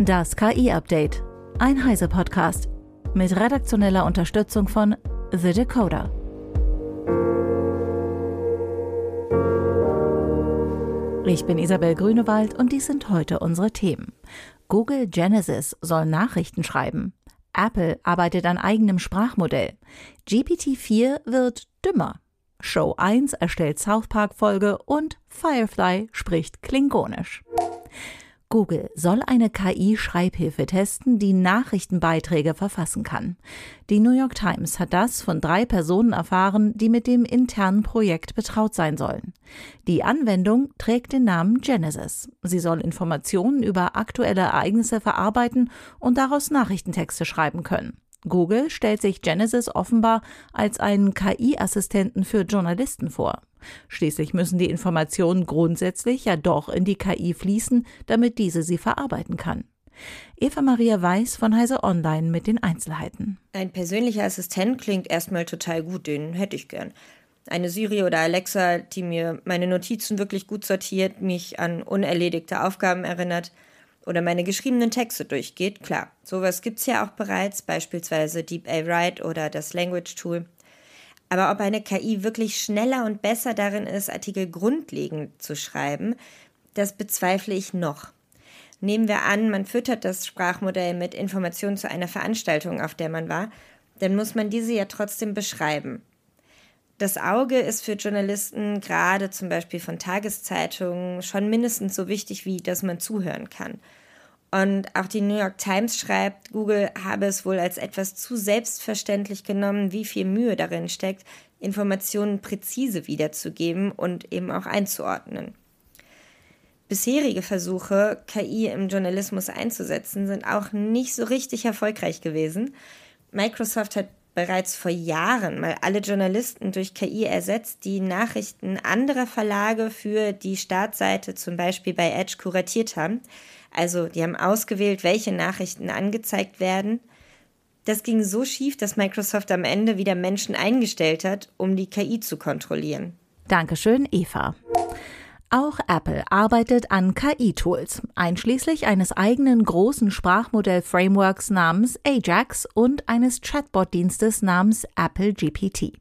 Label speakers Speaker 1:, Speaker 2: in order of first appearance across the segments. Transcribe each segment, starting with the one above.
Speaker 1: Das KI-Update. Ein Heise-Podcast. Mit redaktioneller Unterstützung von The Decoder. Ich bin Isabel Grünewald und dies sind heute unsere Themen. Google Genesis soll Nachrichten schreiben. Apple arbeitet an eigenem Sprachmodell. GPT-4 wird dümmer. Show 1 erstellt South Park Folge und Firefly spricht klingonisch. Google soll eine KI-Schreibhilfe testen, die Nachrichtenbeiträge verfassen kann. Die New York Times hat das von drei Personen erfahren, die mit dem internen Projekt betraut sein sollen. Die Anwendung trägt den Namen Genesis. Sie soll Informationen über aktuelle Ereignisse verarbeiten und daraus Nachrichtentexte schreiben können. Google stellt sich Genesis offenbar als einen KI-Assistenten für Journalisten vor. Schließlich müssen die Informationen grundsätzlich ja doch in die KI fließen, damit diese sie verarbeiten kann. Eva Maria Weiß von Heise Online mit den Einzelheiten.
Speaker 2: Ein persönlicher Assistent klingt erstmal total gut, den hätte ich gern. Eine Siri oder Alexa, die mir meine Notizen wirklich gut sortiert, mich an unerledigte Aufgaben erinnert oder meine geschriebenen Texte durchgeht, klar. Sowas gibt's ja auch bereits, beispielsweise Deep A Write oder das Language Tool. Aber ob eine KI wirklich schneller und besser darin ist, Artikel grundlegend zu schreiben, das bezweifle ich noch. Nehmen wir an, man füttert das Sprachmodell mit Informationen zu einer Veranstaltung, auf der man war, dann muss man diese ja trotzdem beschreiben. Das Auge ist für Journalisten, gerade zum Beispiel von Tageszeitungen, schon mindestens so wichtig, wie dass man zuhören kann. Und auch die New York Times schreibt, Google habe es wohl als etwas zu selbstverständlich genommen, wie viel Mühe darin steckt, Informationen präzise wiederzugeben und eben auch einzuordnen. Bisherige Versuche, KI im Journalismus einzusetzen, sind auch nicht so richtig erfolgreich gewesen. Microsoft hat bereits vor Jahren mal alle Journalisten durch KI ersetzt, die Nachrichten anderer Verlage für die Startseite zum Beispiel bei Edge kuratiert haben. Also die haben ausgewählt, welche Nachrichten angezeigt werden. Das ging so schief, dass Microsoft am Ende wieder Menschen eingestellt hat, um die KI zu kontrollieren.
Speaker 1: Dankeschön, Eva. Auch Apple arbeitet an KI-Tools, einschließlich eines eigenen großen Sprachmodell-Frameworks namens Ajax und eines Chatbot-Dienstes namens Apple GPT.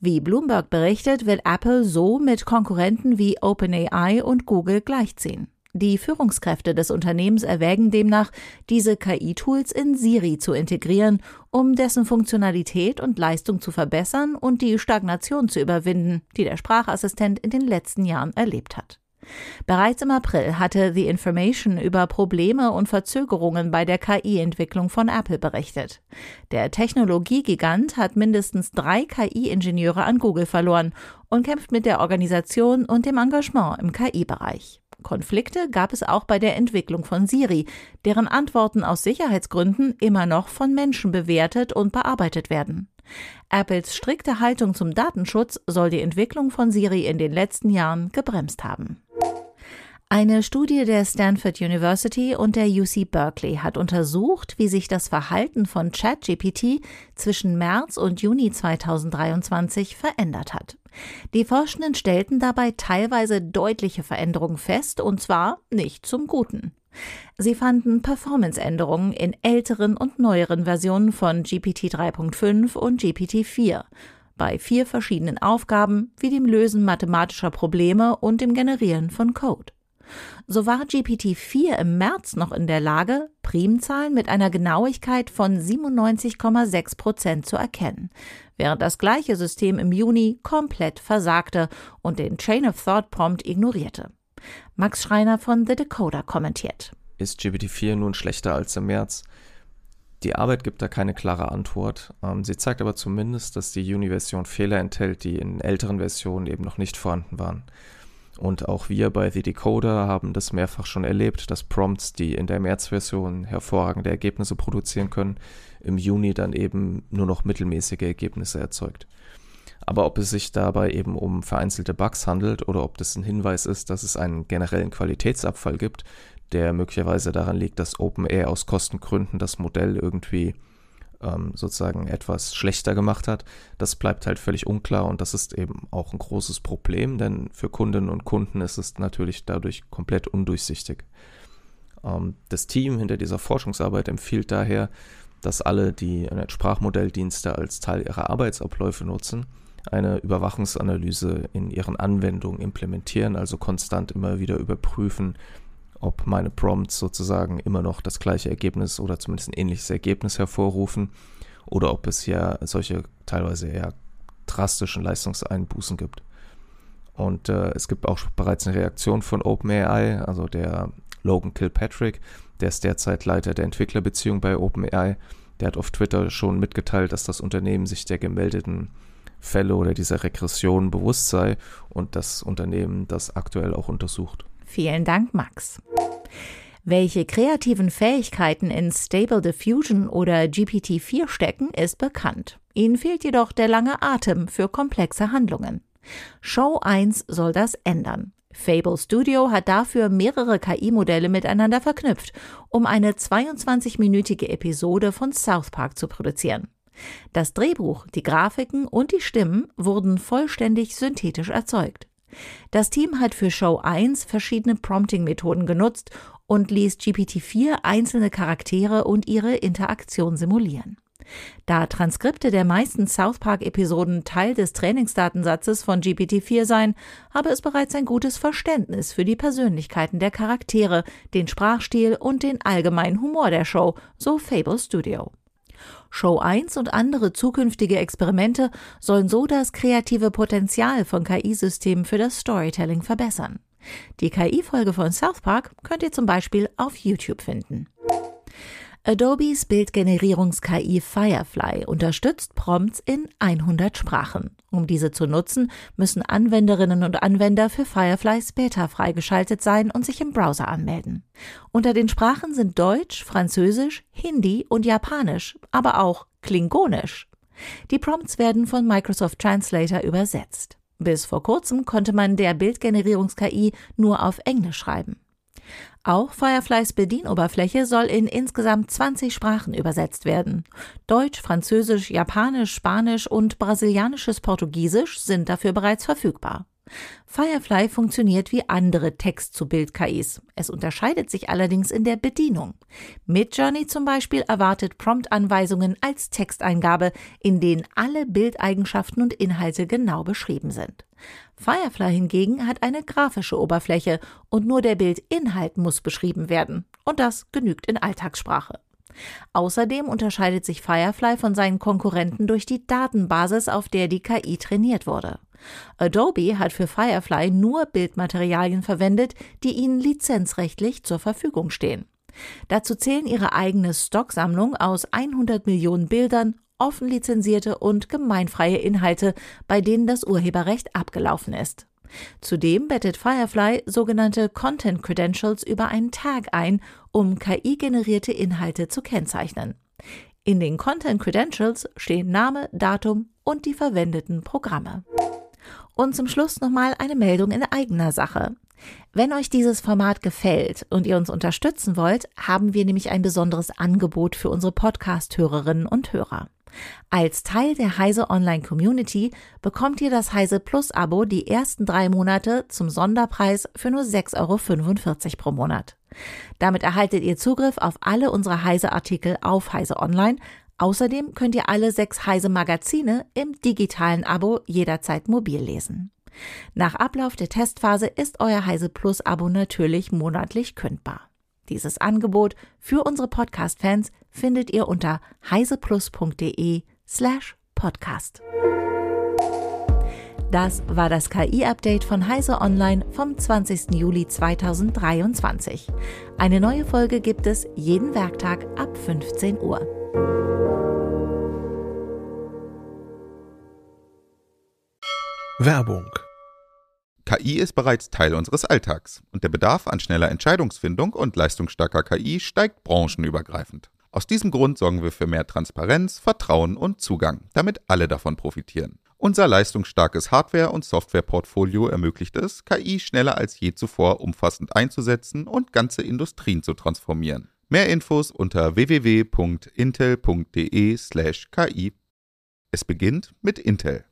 Speaker 1: Wie Bloomberg berichtet, will Apple so mit Konkurrenten wie OpenAI und Google gleichziehen. Die Führungskräfte des Unternehmens erwägen demnach, diese KI-Tools in Siri zu integrieren, um dessen Funktionalität und Leistung zu verbessern und die Stagnation zu überwinden, die der Sprachassistent in den letzten Jahren erlebt hat. Bereits im April hatte The Information über Probleme und Verzögerungen bei der KI-Entwicklung von Apple berichtet. Der Technologiegigant hat mindestens drei KI-Ingenieure an Google verloren und kämpft mit der Organisation und dem Engagement im KI-Bereich. Konflikte gab es auch bei der Entwicklung von Siri, deren Antworten aus Sicherheitsgründen immer noch von Menschen bewertet und bearbeitet werden. Apples strikte Haltung zum Datenschutz soll die Entwicklung von Siri in den letzten Jahren gebremst haben. Eine Studie der Stanford University und der UC Berkeley hat untersucht, wie sich das Verhalten von ChatGPT zwischen März und Juni 2023 verändert hat. Die Forschenden stellten dabei teilweise deutliche Veränderungen fest, und zwar nicht zum Guten. Sie fanden Performanceänderungen in älteren und neueren Versionen von GPT 3.5 und GPT 4 bei vier verschiedenen Aufgaben wie dem Lösen mathematischer Probleme und dem Generieren von Code. So war GPT-4 im März noch in der Lage, Primzahlen mit einer Genauigkeit von 97,6 Prozent zu erkennen, während das gleiche System im Juni komplett versagte und den Chain of Thought Prompt ignorierte. Max Schreiner von The Decoder kommentiert.
Speaker 3: Ist GPT-4 nun schlechter als im März? Die Arbeit gibt da keine klare Antwort. Ähm, sie zeigt aber zumindest, dass die Juni-Version Fehler enthält, die in älteren Versionen eben noch nicht vorhanden waren. Und auch wir bei The Decoder haben das mehrfach schon erlebt, dass Prompts, die in der März-Version hervorragende Ergebnisse produzieren können, im Juni dann eben nur noch mittelmäßige Ergebnisse erzeugt. Aber ob es sich dabei eben um vereinzelte Bugs handelt oder ob das ein Hinweis ist, dass es einen generellen Qualitätsabfall gibt, der möglicherweise daran liegt, dass OpenAI aus Kostengründen das Modell irgendwie ähm, sozusagen etwas schlechter gemacht hat. Das bleibt halt völlig unklar und das ist eben auch ein großes Problem, denn für Kundinnen und Kunden ist es natürlich dadurch komplett undurchsichtig. Ähm, das Team hinter dieser Forschungsarbeit empfiehlt daher, dass alle, die Sprachmodelldienste als Teil ihrer Arbeitsabläufe nutzen, eine Überwachungsanalyse in ihren Anwendungen implementieren, also konstant immer wieder überprüfen, ob meine Prompts sozusagen immer noch das gleiche Ergebnis oder zumindest ein ähnliches Ergebnis hervorrufen oder ob es ja solche teilweise eher drastischen Leistungseinbußen gibt. Und äh, es gibt auch bereits eine Reaktion von OpenAI, also der Logan Kilpatrick, der ist derzeit Leiter der Entwicklerbeziehung bei OpenAI. Der hat auf Twitter schon mitgeteilt, dass das Unternehmen sich der gemeldeten Fälle oder dieser Regression bewusst sei und das Unternehmen das aktuell auch untersucht.
Speaker 1: Vielen Dank, Max. Welche kreativen Fähigkeiten in Stable Diffusion oder GPT-4 stecken, ist bekannt. Ihnen fehlt jedoch der lange Atem für komplexe Handlungen. Show 1 soll das ändern. Fable Studio hat dafür mehrere KI-Modelle miteinander verknüpft, um eine 22-minütige Episode von South Park zu produzieren. Das Drehbuch, die Grafiken und die Stimmen wurden vollständig synthetisch erzeugt. Das Team hat für Show 1 verschiedene Prompting-Methoden genutzt und ließ GPT-4 einzelne Charaktere und ihre Interaktion simulieren. Da Transkripte der meisten South Park-Episoden Teil des Trainingsdatensatzes von GPT-4 seien, habe es bereits ein gutes Verständnis für die Persönlichkeiten der Charaktere, den Sprachstil und den allgemeinen Humor der Show, so Fable Studio. Show 1 und andere zukünftige Experimente sollen so das kreative Potenzial von KI-Systemen für das Storytelling verbessern. Die KI-Folge von South Park könnt ihr zum Beispiel auf YouTube finden. Adobes Bildgenerierungs-KI Firefly unterstützt Prompts in 100 Sprachen. Um diese zu nutzen, müssen Anwenderinnen und Anwender für Firefly später freigeschaltet sein und sich im Browser anmelden. Unter den Sprachen sind Deutsch, Französisch, Hindi und Japanisch, aber auch Klingonisch. Die Prompts werden von Microsoft Translator übersetzt. Bis vor kurzem konnte man der Bildgenerierungs-KI nur auf Englisch schreiben. Auch Fireflies Bedienoberfläche soll in insgesamt 20 Sprachen übersetzt werden. Deutsch, Französisch, Japanisch, Spanisch und brasilianisches Portugiesisch sind dafür bereits verfügbar. Firefly funktioniert wie andere Text-zu-Bild-KIs. Es unterscheidet sich allerdings in der Bedienung. Midjourney zum Beispiel erwartet Prompt-Anweisungen als Texteingabe, in denen alle Bildeigenschaften und Inhalte genau beschrieben sind. Firefly hingegen hat eine grafische Oberfläche und nur der Bildinhalt muss beschrieben werden. Und das genügt in Alltagssprache. Außerdem unterscheidet sich Firefly von seinen Konkurrenten durch die Datenbasis, auf der die KI trainiert wurde. Adobe hat für Firefly nur Bildmaterialien verwendet, die ihnen lizenzrechtlich zur Verfügung stehen. Dazu zählen ihre eigene Stocksammlung aus 100 Millionen Bildern offen lizenzierte und gemeinfreie Inhalte, bei denen das Urheberrecht abgelaufen ist. Zudem bettet Firefly sogenannte Content Credentials über einen Tag ein, um KI-generierte Inhalte zu kennzeichnen. In den Content Credentials stehen Name, Datum und die verwendeten Programme. Und zum Schluss nochmal eine Meldung in eigener Sache. Wenn euch dieses Format gefällt und ihr uns unterstützen wollt, haben wir nämlich ein besonderes Angebot für unsere Podcast-Hörerinnen und Hörer. Als Teil der Heise Online Community bekommt ihr das Heise Plus Abo die ersten drei Monate zum Sonderpreis für nur 6,45 Euro pro Monat. Damit erhaltet ihr Zugriff auf alle unsere Heise Artikel auf Heise Online. Außerdem könnt ihr alle sechs Heise Magazine im digitalen Abo jederzeit mobil lesen. Nach Ablauf der Testphase ist euer Heise Plus Abo natürlich monatlich kündbar. Dieses Angebot für unsere Podcast-Fans findet ihr unter heiseplus.de slash podcast. Das war das KI-Update von Heise Online vom 20. Juli 2023. Eine neue Folge gibt es jeden Werktag ab 15 Uhr.
Speaker 4: Werbung KI ist bereits Teil unseres Alltags und der Bedarf an schneller Entscheidungsfindung und leistungsstarker KI steigt branchenübergreifend. Aus diesem Grund sorgen wir für mehr Transparenz, Vertrauen und Zugang, damit alle davon profitieren. Unser leistungsstarkes Hardware- und Softwareportfolio ermöglicht es, KI schneller als je zuvor umfassend einzusetzen und ganze Industrien zu transformieren. Mehr Infos unter www.intel.de/ki. Es beginnt mit Intel.